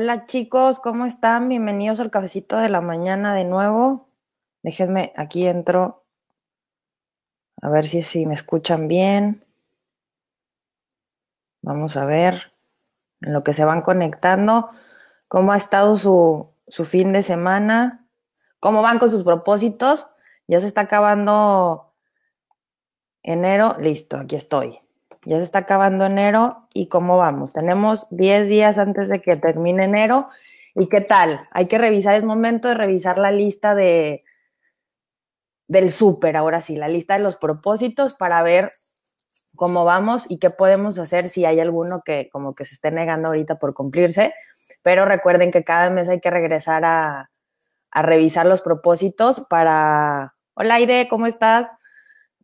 Hola chicos, ¿cómo están? Bienvenidos al cafecito de la mañana de nuevo. Déjenme, aquí entro. A ver si, si me escuchan bien. Vamos a ver en lo que se van conectando. ¿Cómo ha estado su, su fin de semana? ¿Cómo van con sus propósitos? Ya se está acabando enero. Listo, aquí estoy. Ya se está acabando enero y cómo vamos. Tenemos 10 días antes de que termine enero. ¿Y qué tal? Hay que revisar, es momento de revisar la lista de del súper, ahora sí, la lista de los propósitos para ver cómo vamos y qué podemos hacer si hay alguno que como que se esté negando ahorita por cumplirse. Pero recuerden que cada mes hay que regresar a, a revisar los propósitos para... Hola Aide, ¿cómo estás?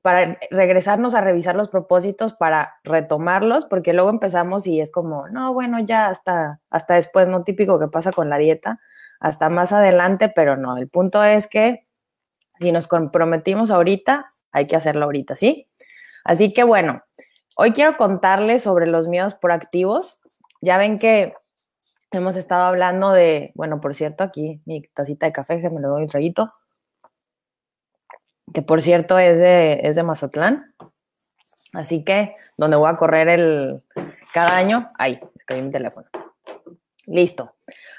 Para regresarnos a revisar los propósitos, para retomarlos, porque luego empezamos y es como, no, bueno, ya hasta, hasta después, no típico que pasa con la dieta, hasta más adelante, pero no, el punto es que si nos comprometimos ahorita, hay que hacerlo ahorita, ¿sí? Así que bueno, hoy quiero contarles sobre los miedos proactivos. Ya ven que hemos estado hablando de, bueno, por cierto, aquí mi tacita de café, que me lo doy un traguito que por cierto es de, es de Mazatlán. Así que donde voy a correr el cada año, ahí, caí mi teléfono. Listo.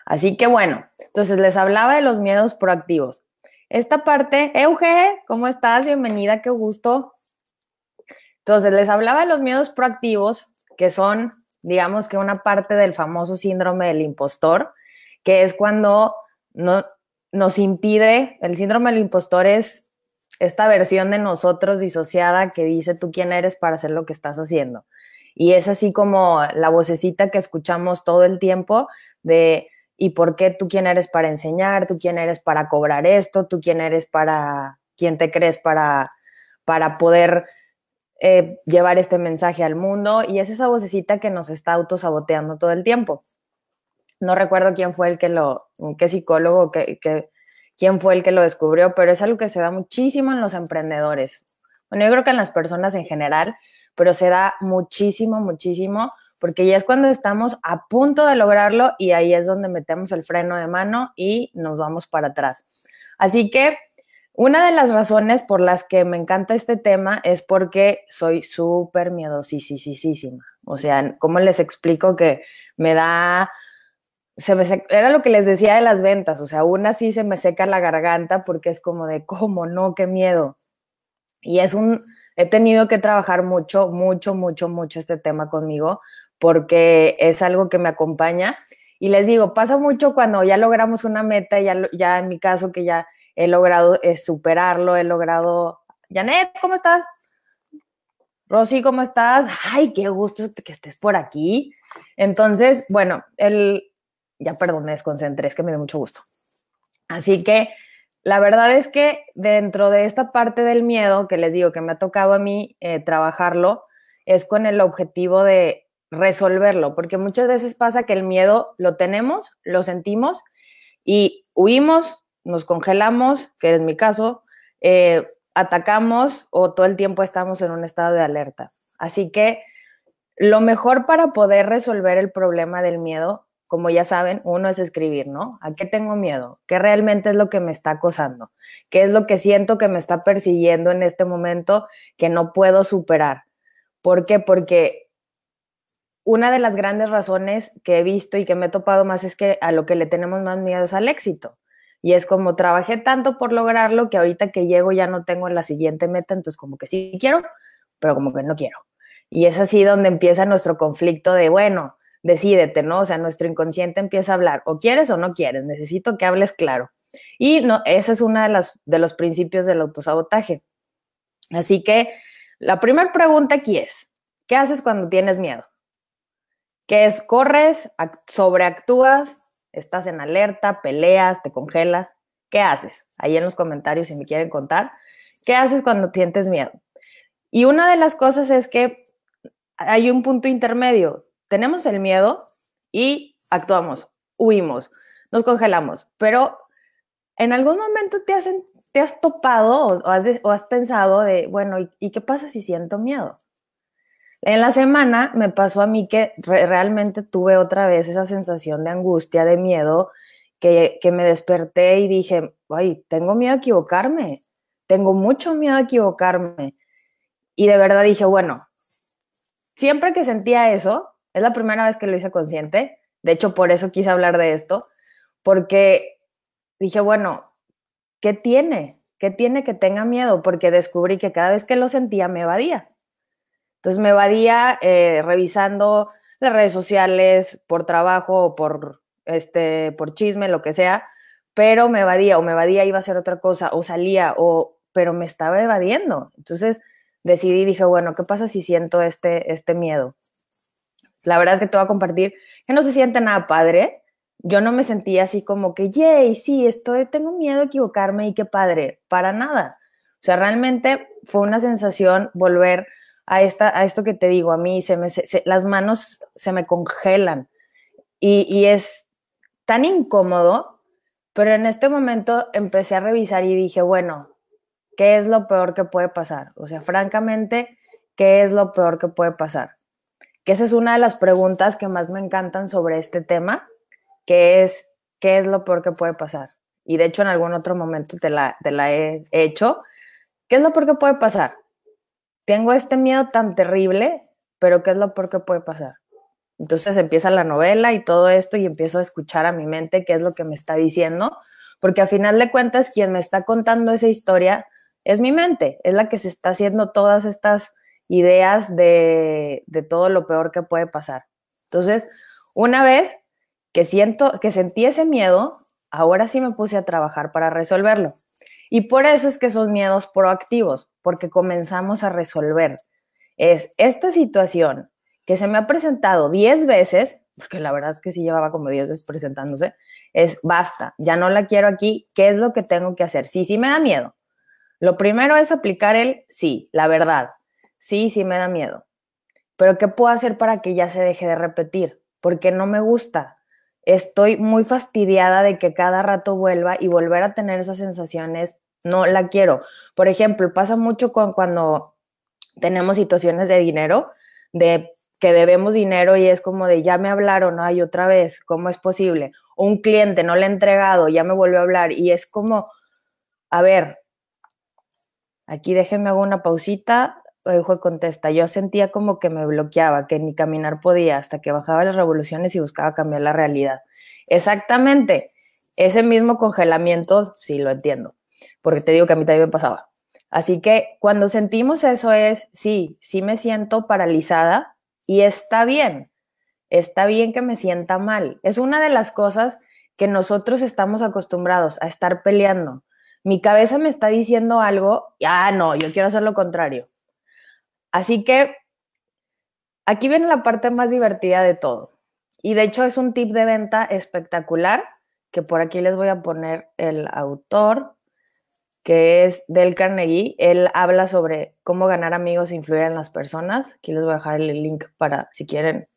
Así que bueno, entonces les hablaba de los miedos proactivos. Esta parte, Euge, ¿cómo estás? Bienvenida, qué gusto. Entonces les hablaba de los miedos proactivos, que son, digamos que una parte del famoso síndrome del impostor, que es cuando no, nos impide, el síndrome del impostor es esta versión de nosotros disociada que dice tú quién eres para hacer lo que estás haciendo. Y es así como la vocecita que escuchamos todo el tiempo de ¿y por qué tú quién eres para enseñar? ¿Tú quién eres para cobrar esto? ¿Tú quién eres para, quién te crees para, para poder eh, llevar este mensaje al mundo? Y es esa vocecita que nos está autosaboteando todo el tiempo. No recuerdo quién fue el que lo, qué psicólogo que, que quién fue el que lo descubrió, pero es algo que se da muchísimo en los emprendedores. Bueno, yo creo que en las personas en general, pero se da muchísimo, muchísimo, porque ya es cuando estamos a punto de lograrlo y ahí es donde metemos el freno de mano y nos vamos para atrás. Así que una de las razones por las que me encanta este tema es porque soy súper miedosísima. O sea, ¿cómo les explico que me da era lo que les decía de las ventas, o sea, aún así se me seca la garganta porque es como de, ¿cómo no? Qué miedo. Y es un, he tenido que trabajar mucho, mucho, mucho, mucho este tema conmigo porque es algo que me acompaña. Y les digo, pasa mucho cuando ya logramos una meta, ya, ya en mi caso que ya he logrado eh, superarlo, he logrado... Janet, ¿cómo estás? Rosy, ¿cómo estás? Ay, qué gusto que estés por aquí. Entonces, bueno, el, ya perdón, me desconcentré, es que me dio mucho gusto. Así que la verdad es que dentro de esta parte del miedo que les digo que me ha tocado a mí eh, trabajarlo, es con el objetivo de resolverlo, porque muchas veces pasa que el miedo lo tenemos, lo sentimos y huimos, nos congelamos, que es mi caso, eh, atacamos o todo el tiempo estamos en un estado de alerta. Así que lo mejor para poder resolver el problema del miedo como ya saben, uno es escribir, ¿no? ¿A qué tengo miedo? ¿Qué realmente es lo que me está acosando? ¿Qué es lo que siento que me está persiguiendo en este momento que no puedo superar? ¿Por qué? Porque una de las grandes razones que he visto y que me he topado más es que a lo que le tenemos más miedo es al éxito. Y es como trabajé tanto por lograrlo que ahorita que llego ya no tengo la siguiente meta, entonces como que sí quiero, pero como que no quiero. Y es así donde empieza nuestro conflicto de, bueno, decídete, ¿no? O sea, nuestro inconsciente empieza a hablar, o quieres o no quieres, necesito que hables claro. Y no, ese es uno de, las, de los principios del autosabotaje. Así que la primera pregunta aquí es, ¿qué haces cuando tienes miedo? ¿Qué es? ¿Corres? ¿Sobreactúas? ¿Estás en alerta? ¿Peleas? ¿Te congelas? ¿Qué haces? Ahí en los comentarios si me quieren contar. ¿Qué haces cuando sientes miedo? Y una de las cosas es que hay un punto intermedio tenemos el miedo y actuamos, huimos, nos congelamos, pero en algún momento te, te has topado o, has, pensado de, bueno, ¿y, qué pasa si siento miedo? En la semana me pasó a mí que realmente tuve otra vez esa sensación de angustia, de miedo, que, que me desperté y dije, ay, tengo miedo a equivocarme, tengo mucho miedo a equivocarme. Y de verdad dije, bueno, siempre que sentía eso, es la primera vez que lo hice consciente, de hecho por eso quise hablar de esto, porque dije, bueno, ¿qué tiene? ¿Qué tiene que tenga miedo? Porque descubrí que cada vez que lo sentía me evadía. Entonces me evadía eh, revisando las redes sociales por trabajo o por, este, por chisme, lo que sea, pero me evadía o me evadía iba a hacer otra cosa o salía o, pero me estaba evadiendo. Entonces decidí, dije, bueno, ¿qué pasa si siento este, este miedo? La verdad es que te voy a compartir que no se siente nada padre, yo no me sentía así como que, yay, sí, estoy, tengo miedo a equivocarme y qué padre, para nada. O sea, realmente fue una sensación volver a, esta, a esto que te digo, a mí se me, las manos se me congelan y, y es tan incómodo, pero en este momento empecé a revisar y dije, bueno, ¿qué es lo peor que puede pasar? O sea, francamente, ¿qué es lo peor que puede pasar? Que esa es una de las preguntas que más me encantan sobre este tema qué es, qué es lo peor que puede pasar. Y de hecho en algún otro momento te la, te la he hecho. ¿Qué es lo peor que puede pasar? Tengo este miedo tan terrible, pero ¿qué es lo peor que puede pasar? Entonces empieza la novela y todo esto y empiezo a escuchar a mi mente qué es lo que me está diciendo, porque a final de cuentas quien me está contando esa historia es mi mente, es la que se está haciendo todas estas ideas de, de todo lo peor que puede pasar. Entonces, una vez que siento, que sentí ese miedo, ahora sí me puse a trabajar para resolverlo. Y por eso es que son miedos proactivos, porque comenzamos a resolver. Es esta situación que se me ha presentado 10 veces, porque la verdad es que sí llevaba como 10 veces presentándose, es basta, ya no la quiero aquí, ¿qué es lo que tengo que hacer? Sí, sí me da miedo. Lo primero es aplicar el sí, la verdad. Sí, sí me da miedo. Pero ¿qué puedo hacer para que ya se deje de repetir? Porque no me gusta, estoy muy fastidiada de que cada rato vuelva y volver a tener esas sensaciones, no la quiero. Por ejemplo, pasa mucho con cuando tenemos situaciones de dinero, de que debemos dinero y es como de ya me hablaron, hay otra vez, ¿cómo es posible? Un cliente no le he entregado, ya me volvió a hablar y es como, a ver, aquí déjenme hago una pausita, hijo contesta, yo sentía como que me bloqueaba, que ni caminar podía hasta que bajaba las revoluciones y buscaba cambiar la realidad. Exactamente, ese mismo congelamiento, sí lo entiendo, porque te digo que a mí también me pasaba. Así que cuando sentimos eso es, sí, sí me siento paralizada y está bien, está bien que me sienta mal. Es una de las cosas que nosotros estamos acostumbrados a estar peleando. Mi cabeza me está diciendo algo, ah, no, yo quiero hacer lo contrario Así que aquí viene la parte más divertida de todo. Y de hecho es un tip de venta espectacular, que por aquí les voy a poner el autor, que es Del Carnegie. Él habla sobre cómo ganar amigos e influir en las personas. Aquí les voy a dejar el link para si quieren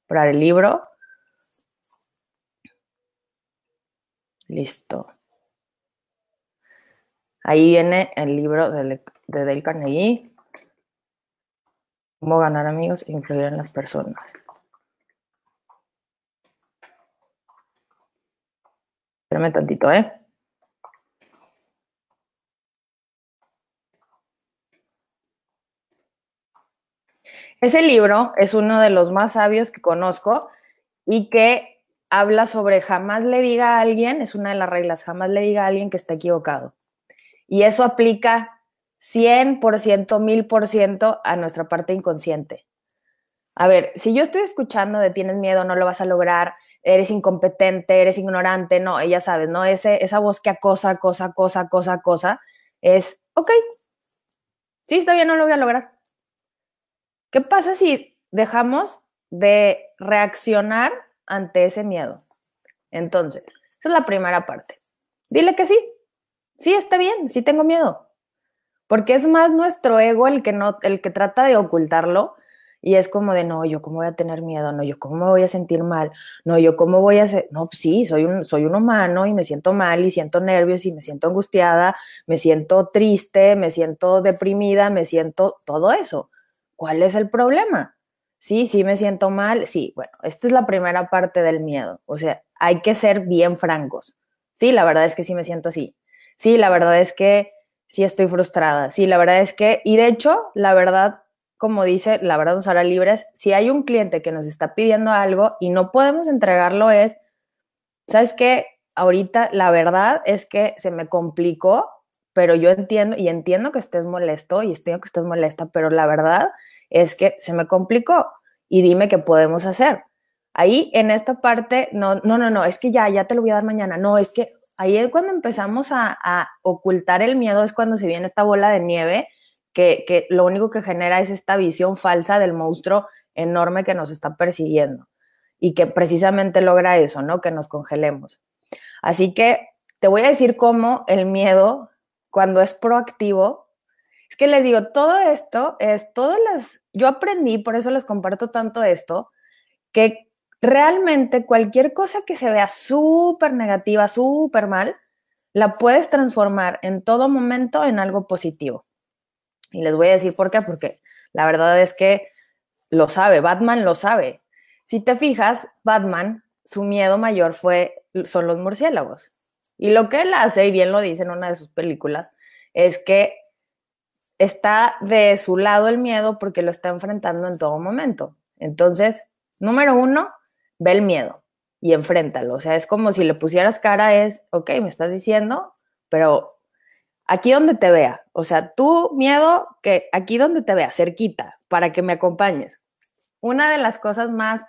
comprar el libro. Listo. Ahí viene el libro de, de Dale Carnegie. Cómo ganar amigos e influir en las personas. Espérame tantito, ¿eh? Ese libro es uno de los más sabios que conozco y que habla sobre jamás le diga a alguien, es una de las reglas, jamás le diga a alguien que está equivocado. Y eso aplica 100%, 1000% a nuestra parte inconsciente. A ver, si yo estoy escuchando de tienes miedo, no lo vas a lograr, eres incompetente, eres ignorante, no, ella sabe, ¿no? Ese, esa voz que acosa, cosa, cosa, cosa, cosa, es, ok, sí, está bien, no lo voy a lograr. ¿Qué pasa si dejamos de reaccionar ante ese miedo? Entonces, esa es la primera parte. Dile que sí, sí, está bien, sí tengo miedo, porque es más nuestro ego el que, no, el que trata de ocultarlo y es como de, no, yo cómo voy a tener miedo, no, yo cómo me voy a sentir mal, no, yo cómo voy a hacer, no, pues sí, soy un, soy un humano y me siento mal y siento nervios y me siento angustiada, me siento triste, me siento deprimida, me siento todo eso. ¿Cuál es el problema? Sí, sí me siento mal. Sí, bueno, esta es la primera parte del miedo. O sea, hay que ser bien francos. Sí, la verdad es que sí me siento así. Sí, la verdad es que sí estoy frustrada. Sí, la verdad es que, y de hecho, la verdad, como dice, la verdad nos hará libres, si hay un cliente que nos está pidiendo algo y no podemos entregarlo es, ¿sabes qué? Ahorita la verdad es que se me complicó, pero yo entiendo y entiendo que estés molesto y entiendo que estés molesta, pero la verdad es que se me complicó y dime qué podemos hacer. Ahí en esta parte, no, no, no, no, es que ya, ya te lo voy a dar mañana. No, es que ahí es cuando empezamos a, ocultar el miedo, es cuando se viene esta bola de nieve que, que lo único que genera es esta visión falsa del monstruo enorme que nos está persiguiendo y que precisamente logra eso, ¿no? Que nos congelemos. Así que te voy a decir cómo el miedo, cuando es proactivo, es que les digo, todo esto es, todas las, yo aprendí, por eso les comparto tanto esto, que realmente cualquier cosa que se vea súper negativa, súper mal, la puedes transformar en todo momento en algo positivo. Y les voy a decir por qué, porque la verdad es que lo sabe, Batman lo sabe. Si te fijas, Batman, su miedo mayor fue, son los murciélagos. Y lo que él hace, y bien lo dice en una de sus películas, es que está de su lado el miedo porque lo está enfrentando en todo momento. Entonces, número uno, ve el miedo y enfréntalo. O sea, es como si le pusieras cara, es, ok, me estás diciendo, pero aquí donde te vea. O sea, tu miedo, que aquí donde te vea, cerquita, para que me acompañes. Una de las cosas más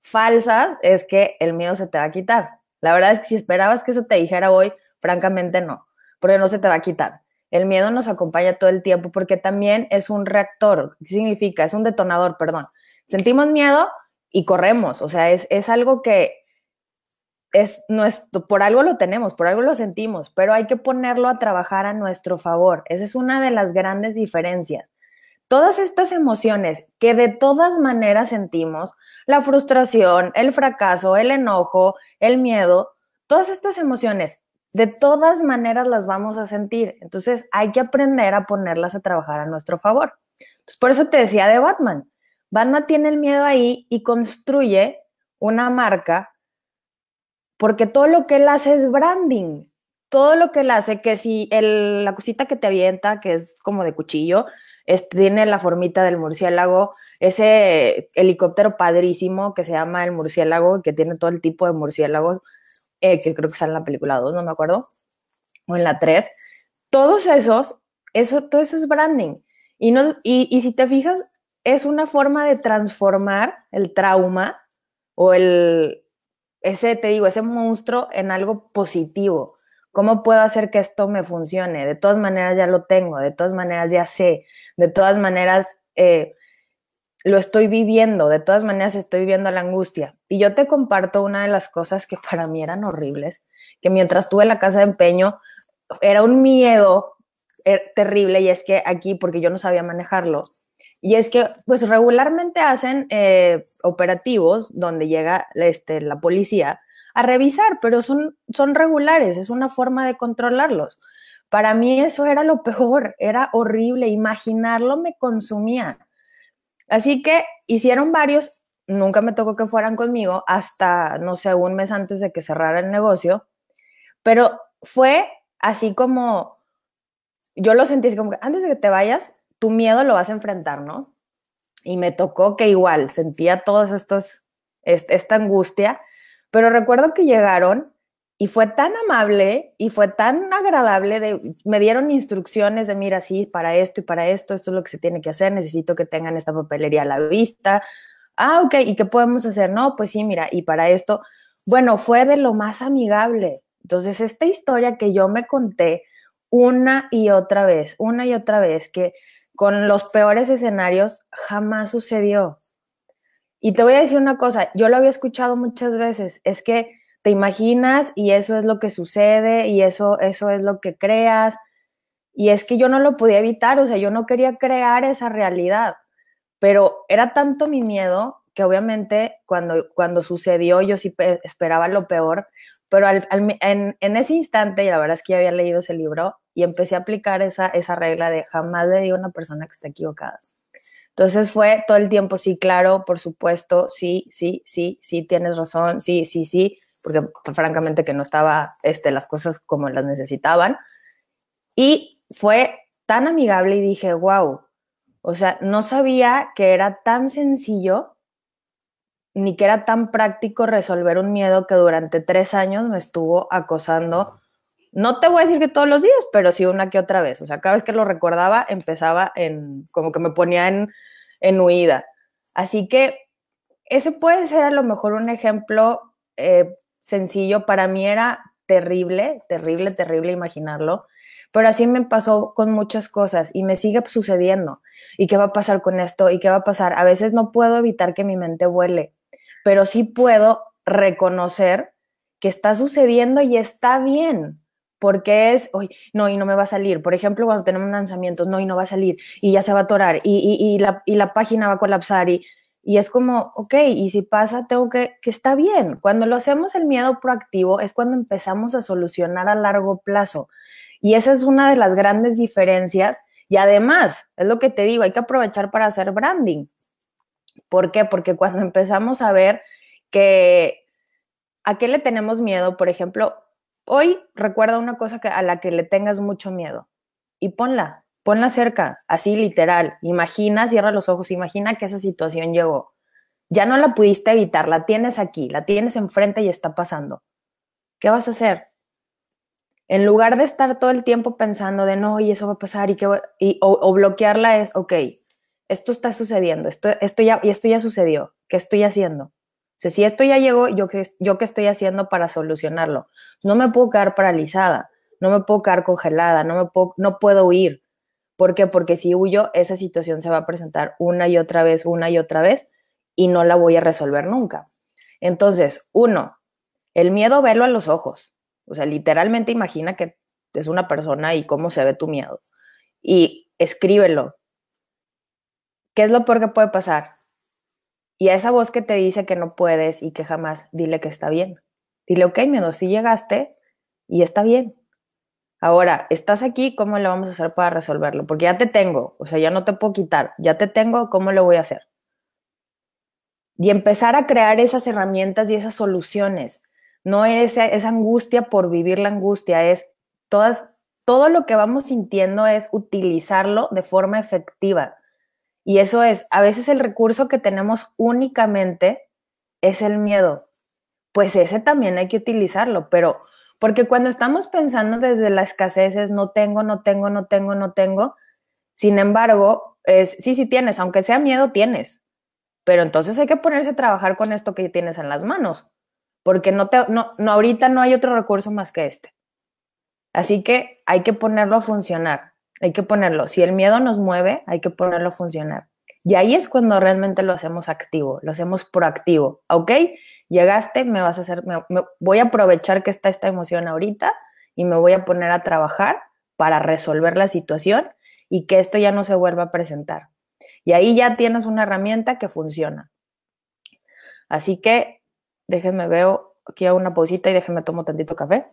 falsas es que el miedo se te va a quitar. La verdad es que si esperabas que eso te dijera hoy, francamente no, porque no se te va a quitar. El miedo nos acompaña todo el tiempo porque también es un reactor. ¿Qué significa? Es un detonador, perdón. Sentimos miedo y corremos. O sea, es, es algo que es nuestro, por algo lo tenemos, por algo lo sentimos, pero hay que ponerlo a trabajar a nuestro favor. Esa es una de las grandes diferencias todas estas emociones que de todas maneras sentimos, la frustración, el fracaso, el enojo, el miedo, todas estas emociones, de todas maneras las vamos a sentir. Entonces hay que aprender a ponerlas a trabajar a nuestro favor. por eso te decía de Batman. Batman tiene el miedo ahí y construye una marca porque todo lo que él hace es branding. Todo lo que él hace, que si el, la cosita que te avienta, que es como de cuchillo, tiene la formita del murciélago, ese helicóptero padrísimo que se llama el murciélago, que tiene todo el tipo de murciélagos, eh, que creo que sale en la película 2, no me acuerdo, o en la 3. Todos esos, eso, todo eso es branding. Y, no, y, y si te fijas, es una forma de transformar el trauma o el, ese, te digo, ese monstruo en algo positivo. ¿Cómo puedo hacer que esto me funcione? De todas maneras ya lo tengo, de todas maneras ya sé, de todas maneras eh, lo estoy viviendo, de todas maneras estoy viviendo la angustia. Y yo te comparto una de las cosas que para mí eran horribles, que mientras estuve en la casa de empeño era un miedo eh, terrible y es que aquí, porque yo no sabía manejarlo, y es que pues regularmente hacen eh, operativos donde llega este, la policía a revisar, pero son, son regulares, es una forma de controlarlos. Para mí eso era lo peor, era horrible, imaginarlo me consumía. Así que hicieron varios, nunca me tocó que fueran conmigo, hasta, no sé, un mes antes de que cerrara el negocio, pero fue así como, yo lo sentí como que antes de que te vayas, tu miedo lo vas a enfrentar, ¿no? Y me tocó que igual sentía todas estas, esta angustia pero recuerdo que llegaron y fue tan amable y fue tan agradable, de, me dieron instrucciones de, mira, sí, para esto y para esto, esto es lo que se tiene que hacer, necesito que tengan esta papelería a la vista. Ah, ok, ¿y qué podemos hacer? No, pues sí, mira, y para esto, bueno, fue de lo más amigable. Entonces, esta historia que yo me conté una y otra vez, una y otra vez, que con los peores escenarios jamás sucedió. Y te voy a decir una cosa, yo lo había escuchado muchas veces, es que te imaginas y eso es lo que sucede y eso, eso es lo que creas. Y es que yo no lo podía evitar, o sea, yo no quería crear esa realidad, pero era tanto mi miedo que obviamente cuando, cuando sucedió yo sí esperaba lo peor, pero en, en, ese instante, y la verdad es que yo había leído ese libro y empecé a aplicar esa, esa regla de jamás le digo a una persona que está equivocada. Entonces fue todo el tiempo, sí, claro, por supuesto, sí, sí, sí, sí, tienes razón, sí, sí, sí, porque francamente que no estaba este, las cosas como las necesitaban. Y fue tan amigable y dije, wow, o sea, no sabía que era tan sencillo ni que era tan práctico resolver un miedo que durante tres años me estuvo acosando. No te voy a decir que todos los días, pero sí una que otra vez. O sea, cada vez que lo recordaba, empezaba en, como que me ponía en, en huida. Así que ese puede ser a lo mejor un ejemplo eh, sencillo. Para mí era terrible, terrible, terrible imaginarlo. Pero así me pasó con muchas cosas y me sigue sucediendo. ¿Y qué va a pasar con esto? ¿Y qué va a pasar? A veces no puedo evitar que mi mente vuele pero sí puedo reconocer que está sucediendo y está bien, porque es, hoy no, y no me va a salir. Por ejemplo, cuando tenemos lanzamientos, no, y no va a salir, y ya se va a atorar, y, y, la, y la, página va a colapsar, y, y es como, ok, y si pasa, tengo que, que está bien. Cuando lo hacemos el miedo proactivo es cuando empezamos a solucionar a largo plazo. Y esa es una de las grandes diferencias. Y además, es lo que te digo, hay que aprovechar para hacer branding. ¿Por qué? Porque cuando empezamos a ver que a qué le tenemos miedo, por ejemplo, hoy recuerda una cosa que, a la que le tengas mucho miedo y ponla, ponla cerca, así literal. Imagina, cierra los ojos, imagina que esa situación llegó. Ya no la pudiste evitar, la tienes aquí, la tienes enfrente y está pasando. ¿Qué vas a hacer? En lugar de estar todo el tiempo pensando de no, y eso va a pasar y, que, y o, o bloquearla es, ok, esto está sucediendo, esto, esto, ya, y esto ya sucedió, ¿qué estoy haciendo? Si esto ya llegó, ¿yo qué, ¿yo qué estoy haciendo para solucionarlo? No me puedo quedar paralizada, no me puedo quedar congelada, no, me puedo, no puedo huir. ¿Por qué? Porque si huyo, esa situación se va a presentar una y otra vez, una y otra vez, y no la voy a resolver nunca. Entonces, uno, el miedo verlo a los ojos. O sea, literalmente imagina que es una persona y cómo se ve tu miedo. Y escríbelo, ¿Qué es lo peor que puede pasar? Y a esa voz que te dice que no puedes y que jamás, dile que está bien. Dile, ok, miedo, si llegaste y está bien. Ahora, estás aquí, ¿cómo le vamos a hacer para resolverlo? Porque ya te tengo, o sea, ya no te puedo quitar, ya te tengo, ¿cómo lo voy a hacer? Y empezar a crear esas herramientas y esas soluciones. No es esa angustia por vivir la angustia, es todas, todo lo que vamos sintiendo es utilizarlo de forma efectiva. Y eso es, a veces el recurso que tenemos únicamente es el miedo. Pues ese también hay que utilizarlo, pero porque cuando estamos pensando desde la escasez es no tengo, no tengo, no tengo, no tengo. Sin embargo, es sí, sí tienes, aunque sea miedo, tienes. Pero entonces hay que ponerse a trabajar con esto que tienes en las manos, porque no te, no, no, ahorita no hay otro recurso más que este. Así que hay que ponerlo a funcionar. Hay que ponerlo. Si el miedo nos mueve, hay que ponerlo a funcionar. Y ahí es cuando realmente lo hacemos activo, lo hacemos proactivo. ¿Ok? Llegaste, me vas a hacer, voy a aprovechar que está esta emoción ahorita y me voy a poner a trabajar para resolver la situación y que esto ya no se vuelva a presentar. Y ahí ya tienes una herramienta que funciona. Así que déjenme veo aquí a una pausita y déjenme tomo tantito café.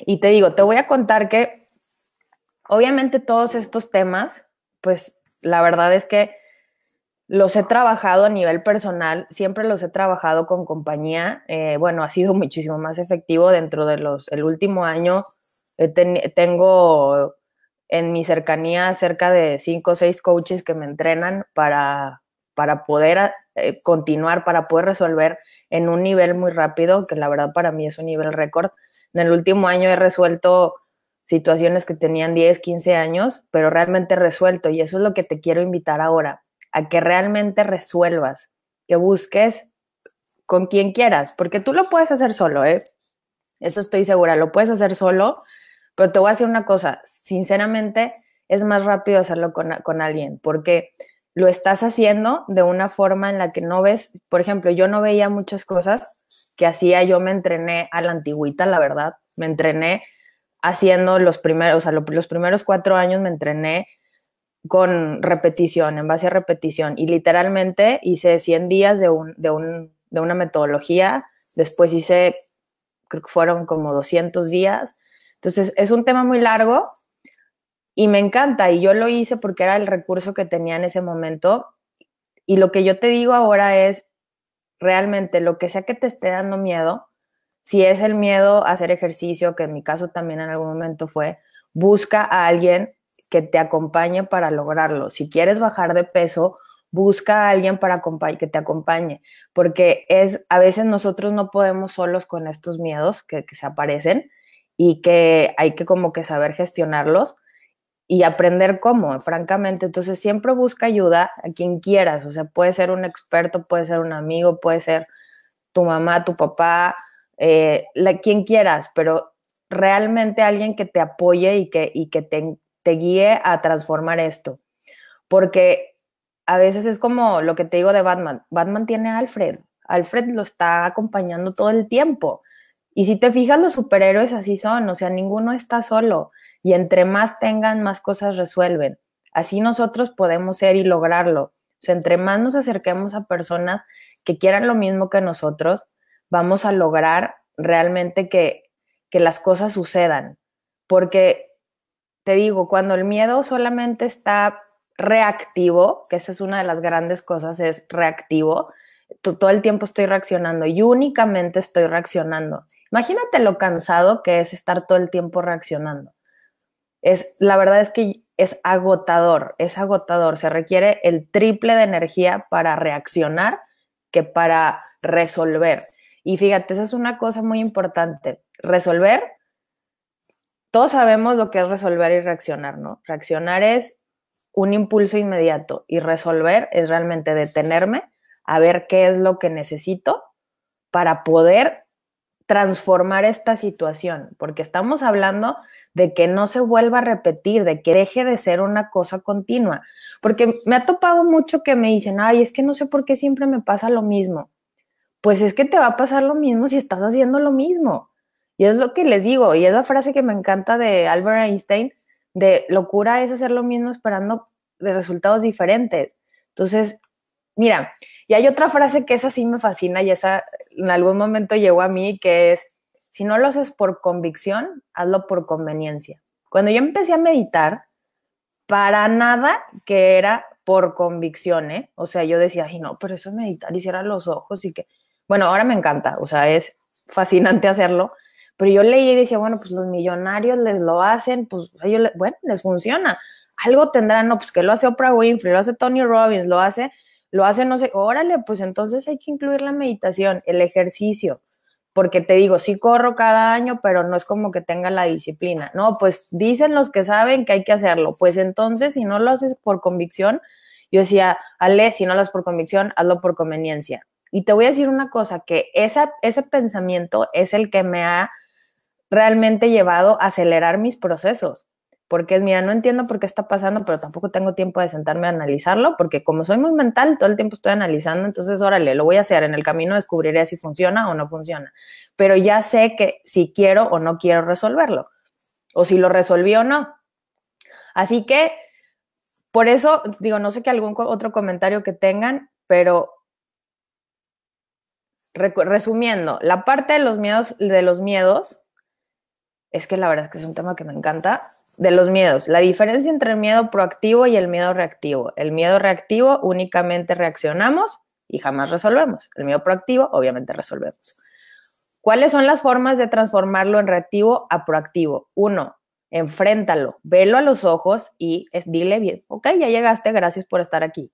Y te digo, te voy a contar que obviamente todos estos temas, pues la verdad es que los he trabajado a nivel personal, siempre los he trabajado con compañía. Eh, bueno, ha sido muchísimo más efectivo dentro de los, el último año. tengo en mi cercanía cerca de cinco o seis coaches que me entrenan para, para poder eh, continuar, para poder resolver en un nivel muy rápido, que la verdad para mí es un nivel récord. En el último año he resuelto situaciones que tenían 10, 15 años, pero realmente resuelto y eso es lo que te quiero invitar ahora, a que realmente resuelvas, que busques con quien quieras, porque tú lo puedes hacer solo, ¿eh? Eso estoy segura, lo puedes hacer solo, pero te voy a decir una cosa, sinceramente es más rápido hacerlo con, con alguien, porque lo estás haciendo de una forma en la que no ves, por ejemplo, yo no veía muchas cosas que hacía, yo me entrené a la antigüita, la verdad, me entrené haciendo los primeros, o sea, los primeros cuatro años me entrené con repetición, en base a repetición, y literalmente hice 100 días de, un, de, un, de una metodología, después hice, creo que fueron como 200 días, entonces es un tema muy largo, Y me encanta, y yo lo hice porque era el recurso que tenía en ese momento. Y lo que yo te digo ahora es, realmente, lo que sea que te esté dando miedo, si es el miedo a hacer ejercicio, que en mi caso también en algún momento fue, busca a alguien que te acompañe para lograrlo. Si quieres bajar de peso, busca a alguien para que te acompañe, porque es a veces nosotros no podemos solos con estos miedos que, que se aparecen y que hay que como que saber gestionarlos y aprender cómo, francamente. Entonces siempre busca ayuda a quien quieras, o sea, puede ser un experto, puede ser un amigo, puede ser tu mamá, tu papá, eh, la, quien quieras, pero realmente alguien que te apoye y que, y que te, te guíe a transformar esto. Porque a veces es como lo que te digo de Batman. Batman tiene a Alfred. Alfred lo está acompañando todo el tiempo. Y si te fijas, los superhéroes así son, o sea, ninguno está solo y entre más tengan, más cosas resuelven. Así nosotros podemos ser y lograrlo. O sea, entre más nos acerquemos a personas que quieran lo mismo que nosotros, vamos a lograr realmente que, que las cosas sucedan. Porque te digo, cuando el miedo solamente está reactivo, que esa es una de las grandes cosas, es reactivo, todo el tiempo estoy reaccionando y únicamente estoy reaccionando. Imagínate lo cansado que es estar todo el tiempo reaccionando es, la verdad es que es agotador, es agotador. Se requiere el triple de energía para reaccionar que para resolver. Y fíjate, esa es una cosa muy importante. Resolver, todos sabemos lo que es resolver y reaccionar, ¿no? Reaccionar es un impulso inmediato y resolver es realmente detenerme a ver qué es lo que necesito para poder transformar esta situación, porque estamos hablando de que no se vuelva a repetir, de que deje de ser una cosa continua. Porque me ha topado mucho que me dicen, ay, es que no sé por qué siempre me pasa lo mismo. Pues es que te va a pasar lo mismo si estás haciendo lo mismo. Y es lo que les digo, y es la frase que me encanta de Albert Einstein, de locura es hacer lo mismo esperando de resultados diferentes. Entonces, mira, y hay otra frase que esa sí me fascina y esa en algún momento llegó a mí, que es, si no lo haces por convicción, hazlo por conveniencia. Cuando yo empecé a meditar, para nada que era por convicción, ¿eh? O sea, yo decía, ay, no, pero eso es meditar y los ojos y que, bueno, ahora me encanta, o sea, es fascinante hacerlo, pero yo leí y decía, bueno, pues los millonarios les lo hacen, pues ellos, bueno, les funciona. Algo tendrán, no, pues que lo hace Oprah Winfrey, lo hace Tony Robbins, lo hace, lo hace, no sé, órale, pues entonces hay que incluir la meditación, el ejercicio, porque te digo, sí corro cada año, pero no es como que tenga la disciplina. No, pues dicen los que saben que hay que hacerlo. Pues entonces, si no lo haces por convicción, yo decía, Ale, si no lo haces por convicción, hazlo por conveniencia. Y te voy a decir una cosa, que ese pensamiento es el que me ha realmente llevado a acelerar mis procesos porque es, mira, no entiendo por qué está pasando, pero tampoco tengo tiempo de sentarme a analizarlo, porque como soy muy mental, todo el tiempo estoy analizando, entonces, órale, lo voy a hacer, en el camino descubriré si funciona o no funciona, pero ya sé que si quiero o no quiero resolverlo, o si lo resolví o no. Así que, por eso, digo, no sé qué algún otro comentario que tengan, pero resumiendo, la parte de los miedos, de los miedos, es que la verdad es que es un tema que me encanta, de los miedos. La diferencia entre el miedo proactivo y el miedo reactivo. El miedo reactivo únicamente reaccionamos y jamás resolvemos. El miedo proactivo obviamente resolvemos. ¿Cuáles son las formas de transformarlo en reactivo a proactivo? Uno, enfréntalo, velo a los ojos y dile bien, ok, ya llegaste, gracias por estar aquí.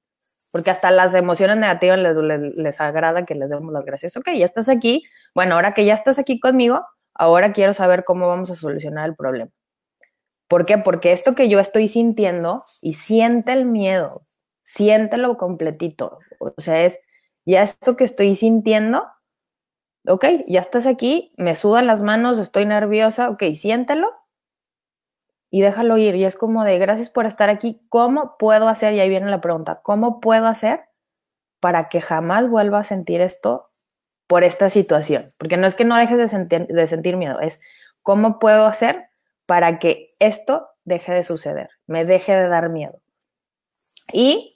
Porque hasta las emociones negativas les, les agrada que les demos las gracias. Ok, ya estás aquí. Bueno, ahora que ya estás aquí conmigo, Ahora quiero saber cómo vamos a solucionar el problema. ¿Por qué? Porque esto que yo estoy sintiendo y siente el miedo, siéntelo completito. O sea, es ya esto que estoy sintiendo, ok, ya estás aquí, me sudan las manos, estoy nerviosa, ok, siéntelo y déjalo ir. Y es como de, gracias por estar aquí, ¿cómo puedo hacer? Y ahí viene la pregunta, ¿cómo puedo hacer para que jamás vuelva a sentir esto por esta situación, porque no es que no dejes de sentir, de sentir miedo, es cómo puedo hacer para que esto deje de suceder, me deje de dar miedo. Y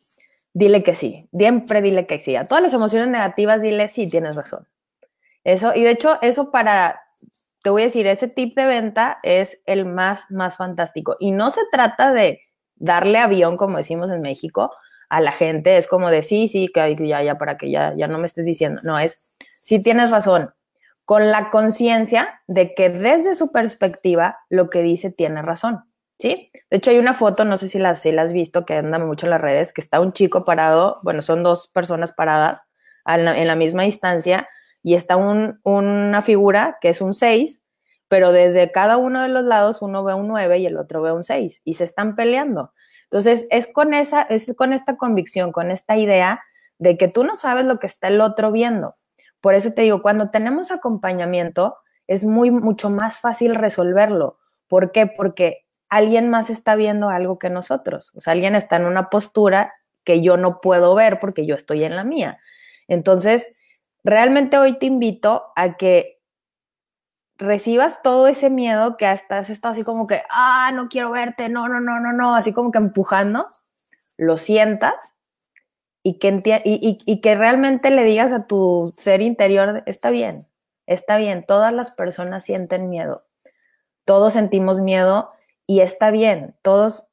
dile que sí, siempre dile que sí. A todas las emociones negativas dile sí, tienes razón. Eso, y de hecho, eso para te voy a decir, ese tip de venta es el más, más fantástico. Y no se trata de darle avión, como decimos en México, a la gente. Es como de, sí, sí, que ya, ya, para que ya, ya no me estés diciendo. No, es, sí tienes razón, con la conciencia de que desde su perspectiva lo que dice tiene razón. ¿Sí? De hecho, hay una foto, no sé si la, has visto, que anda mucho en las redes, que está un chico parado, bueno, son dos personas paradas en la misma distancia y está un, una figura que es un 6, pero desde cada uno de los lados uno ve un 9 y el otro ve un 6 y se están peleando. Entonces, es con, esa, es con esta convicción, con esta idea de que tú no sabes lo que está el otro viendo. Por eso te digo, cuando tenemos acompañamiento, es muy, mucho más fácil resolverlo. ¿Por qué? Porque alguien más está viendo algo que nosotros. O sea, alguien está en una postura que yo no puedo ver porque yo estoy en la mía. Entonces, realmente hoy te invito a que recibas todo ese miedo que hasta has estado así como que, ah, no quiero verte, no, no, no, no, no, así como que empujando, lo sientas y que, y, y que realmente le digas a tu ser interior, está bien, está bien, todas las personas sienten miedo, todos sentimos miedo y está bien, todos,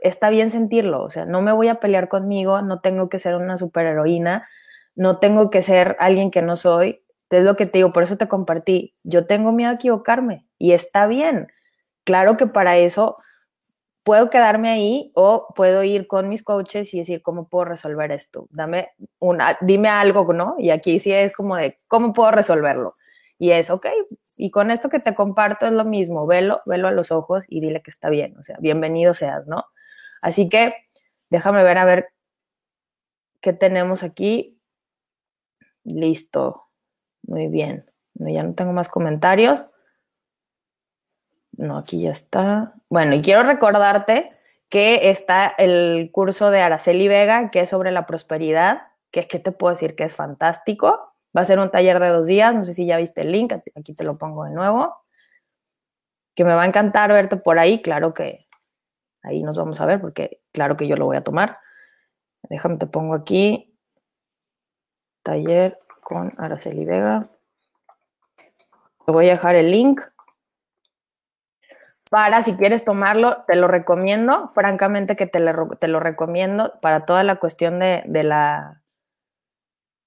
está bien sentirlo, o sea, no me voy a pelear conmigo, no tengo que ser una superheroína, no tengo que ser alguien que no soy. Es lo que te digo, por eso te compartí. Yo tengo miedo a equivocarme y está bien. Claro que para eso puedo quedarme ahí o puedo ir con mis coaches y decir, ¿cómo puedo resolver esto? Dame una, dime algo, ¿no? Y aquí sí es como de, ¿cómo puedo resolverlo? Y es, ok, y con esto que te comparto es lo mismo, velo, velo a los ojos y dile que está bien, o sea, bienvenido seas, ¿no? Así que déjame ver a ver qué tenemos aquí. Listo. Muy bien. ya no tengo más comentarios. No, aquí ya está. Bueno, y quiero recordarte que está el curso de Araceli Vega, que es sobre la prosperidad, que, que te puedo decir que es fantástico. Va a ser un taller de dos días, no sé si ya viste el link, aquí te lo pongo de nuevo. Que me va a encantar verte por ahí, claro que ahí nos vamos a ver, porque claro que yo lo voy a tomar. Déjame, te pongo aquí taller con Araceli Vega. Te voy a dejar el link para si quieres tomarlo, te lo recomiendo, francamente que te, lo recomiendo para toda la cuestión de, la,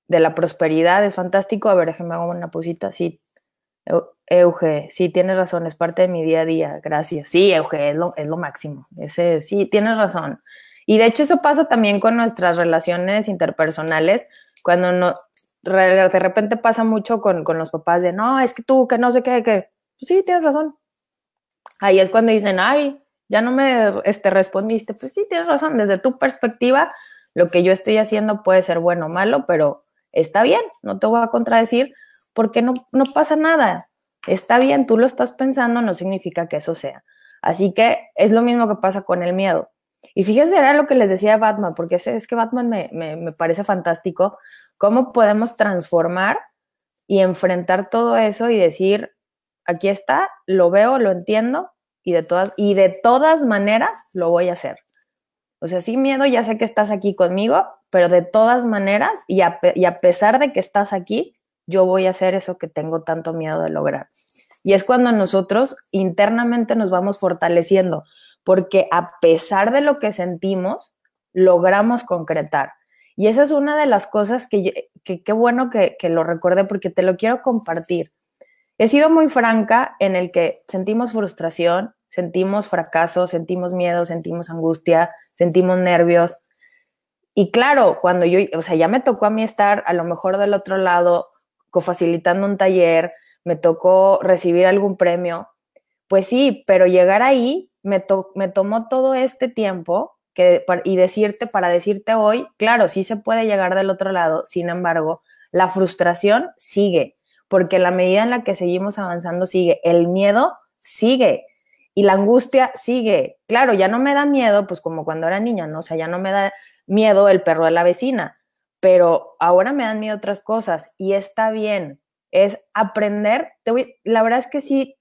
de la prosperidad, es fantástico. A ver, déjeme hago una pusita, sí. Euge, sí, tienes razón, es parte de mi día a día, gracias. Sí, Euge, es lo, es lo máximo. Ese, sí, tienes razón. Y de hecho eso pasa también con nuestras relaciones interpersonales, cuando no, de repente pasa mucho con, los papás de, no, es que tú, que no sé qué, que, pues sí, tienes razón. Ahí es cuando dicen, ay, ya no me este, respondiste. Pues sí, tienes razón, desde tu perspectiva, lo que yo estoy haciendo puede ser bueno o malo, pero está bien, no te voy a contradecir porque no, no pasa nada. Está bien, tú lo estás pensando, no significa que eso sea. Así que es lo mismo que pasa con el miedo. Y fíjense, era lo que les decía Batman, porque es, es que Batman me, me, parece fantástico, cómo podemos transformar y enfrentar todo eso y decir, aquí está, lo veo, lo entiendo y de todas, y de todas maneras lo voy a hacer. O sea, sin miedo, ya sé que estás aquí conmigo, pero de todas maneras, y a, y a pesar de que estás aquí, yo voy a hacer eso que tengo tanto miedo de lograr. Y es cuando nosotros internamente nos vamos fortaleciendo, porque a pesar de lo que sentimos, logramos concretar. Y esa es una de las cosas que qué bueno que, que lo recuerde porque te lo quiero compartir. He sido muy franca en el que sentimos frustración, sentimos fracaso, sentimos miedo, sentimos angustia, sentimos nervios. Y claro, cuando yo, o sea, ya me tocó a mí estar a lo mejor del otro lado, cofacilitando un taller, me tocó recibir algún premio, pues sí, pero llegar ahí me, me tomó todo este tiempo que, y decirte, para decirte hoy, claro, sí se puede llegar del otro lado, sin embargo, la frustración sigue, porque la medida en la que seguimos avanzando sigue, el miedo sigue y la angustia sigue. Claro, ya no me da miedo, pues como cuando era niña, ¿no? O sea, ya no me da miedo el perro de la vecina, pero ahora me dan miedo otras cosas y está bien, es aprender. Te la verdad es que sí,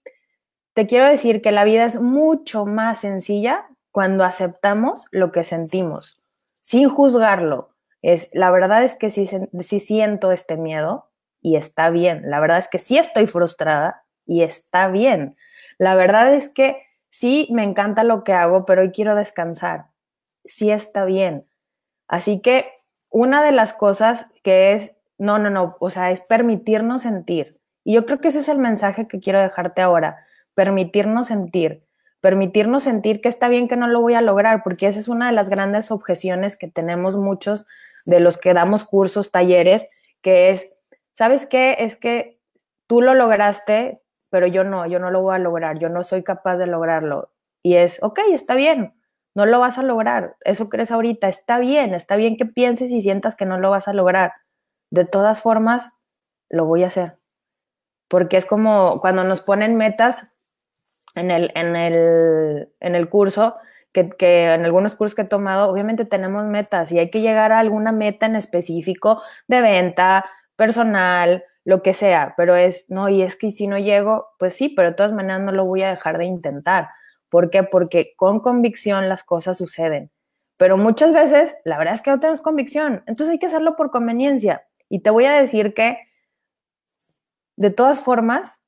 te quiero decir que la vida es mucho más sencilla cuando aceptamos lo que sentimos, sin juzgarlo. Es, la verdad es que sí, sí siento este miedo y está bien. La verdad es que sí estoy frustrada y está bien. La verdad es que sí, me encanta lo que hago, pero hoy quiero descansar. Sí está bien. Así que una de las cosas que es, no, no, no, o sea, es permitirnos sentir. Y yo creo que ese es el mensaje que quiero dejarte ahora, permitirnos sentir, permitirnos sentir que está bien que no lo voy a lograr, porque esa es una de las grandes objeciones que tenemos muchos de los que damos cursos, talleres, que es, ¿sabes qué? Es que tú lo lograste, pero yo no, yo no lo voy a lograr, yo no soy capaz de lograrlo. Y es, ok, está bien, no lo vas a lograr, eso crees ahorita, está bien, está bien que pienses y sientas que no lo vas a lograr. De todas formas, lo voy a hacer. Porque es como cuando nos ponen metas en el, en el, en el curso, que, que, en algunos cursos que he tomado, obviamente tenemos metas y hay que llegar a alguna meta en específico de venta, personal, lo que sea, pero es, no, y es que si no llego, pues sí, pero de todas maneras no lo voy a dejar de intentar. ¿Por qué? Porque con convicción las cosas suceden. Pero muchas veces, la verdad es que no tenemos convicción, entonces hay que hacerlo por conveniencia. Y te voy a decir que, de todas formas,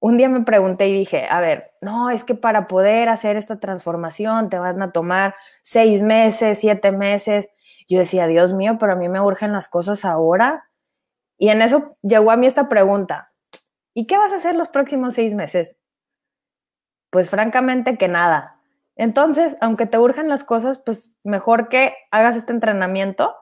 un día me pregunté y dije, a ver, no, es que para poder hacer esta transformación te van a tomar seis meses, siete meses. Yo decía, Dios mío, pero a mí me urgen las cosas ahora. Y en eso llegó a mí esta pregunta, ¿y qué vas a hacer los próximos seis meses? Pues francamente que nada. Entonces, aunque te urjan las cosas, pues mejor que hagas este entrenamiento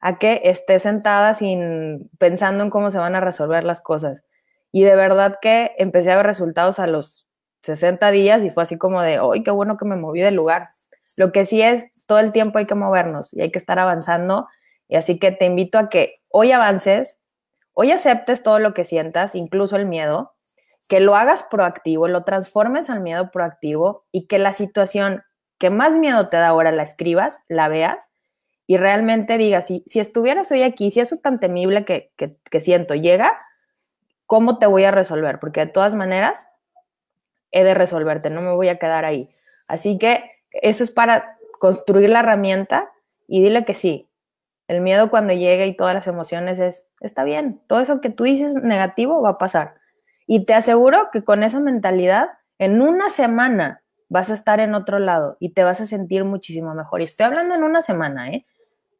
a que estés sentada sin pensando en cómo se van a resolver las cosas. Y de verdad que empecé a ver resultados a los 60 días y fue así como de, ¡ay, qué bueno que me moví del lugar! Lo que sí es, todo el tiempo hay que movernos y hay que estar avanzando. Y así que te invito a que hoy avances, Hoy aceptes todo lo que sientas, incluso el miedo, que lo hagas proactivo, lo transformes al miedo proactivo y que la situación que más miedo te da ahora la escribas, la veas y realmente digas, si, si estuvieras hoy aquí, si eso tan temible que, que siento llega, ¿cómo te voy a resolver? Porque de todas maneras, he de resolverte, no me voy a quedar ahí. Así que eso es para construir la herramienta y dile que sí. El miedo cuando llega y todas las emociones es, está bien, todo eso que tú dices negativo va a pasar. Y te aseguro que con esa mentalidad, en una semana vas a estar en otro lado y te vas a sentir muchísimo mejor. Y estoy hablando en una semana, ¿eh?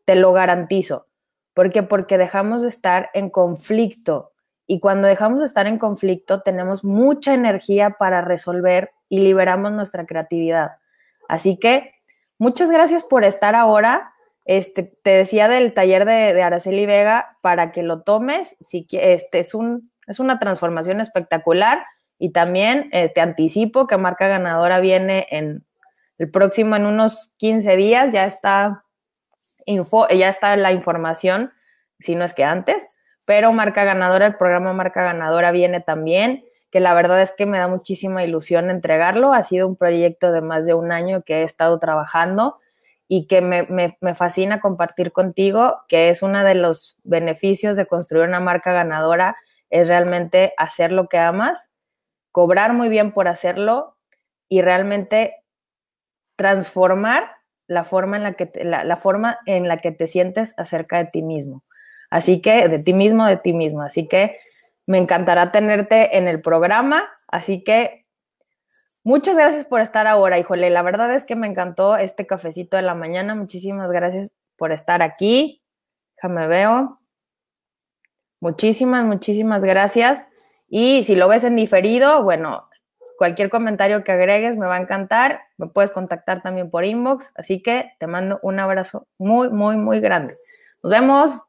Te lo garantizo. ¿Por qué? Porque dejamos de estar en conflicto. Y cuando dejamos de estar en conflicto, tenemos mucha energía para resolver y liberamos nuestra creatividad. Así que muchas gracias por estar ahora este, te decía del taller de, Araceli Vega para que lo tomes. Si, este, es, un, es una transformación espectacular y también eh, te anticipo que Marca Ganadora viene en el próximo, en unos 15 días, ya está, info, ya está la información, si no es que antes, pero Marca Ganadora, el programa Marca Ganadora viene también, que la verdad es que me da muchísima ilusión entregarlo. Ha sido un proyecto de más de un año que he estado trabajando y que me, me, fascina compartir contigo, que es uno de los beneficios de construir una marca ganadora, es realmente hacer lo que amas, cobrar muy bien por hacerlo y realmente transformar la forma en la que te, la, forma en la que te sientes acerca de ti mismo. Así que, de ti mismo, de ti mismo. Así que me encantará tenerte en el programa. Así que Muchas gracias por estar ahora, híjole. La verdad es que me encantó este cafecito de la mañana. Muchísimas gracias por estar aquí. Déjame veo. Muchísimas, muchísimas gracias. Y si lo ves en diferido, bueno, cualquier comentario que agregues me va a encantar. Me puedes contactar también por inbox. Así que te mando un abrazo muy, muy, muy grande. Nos vemos.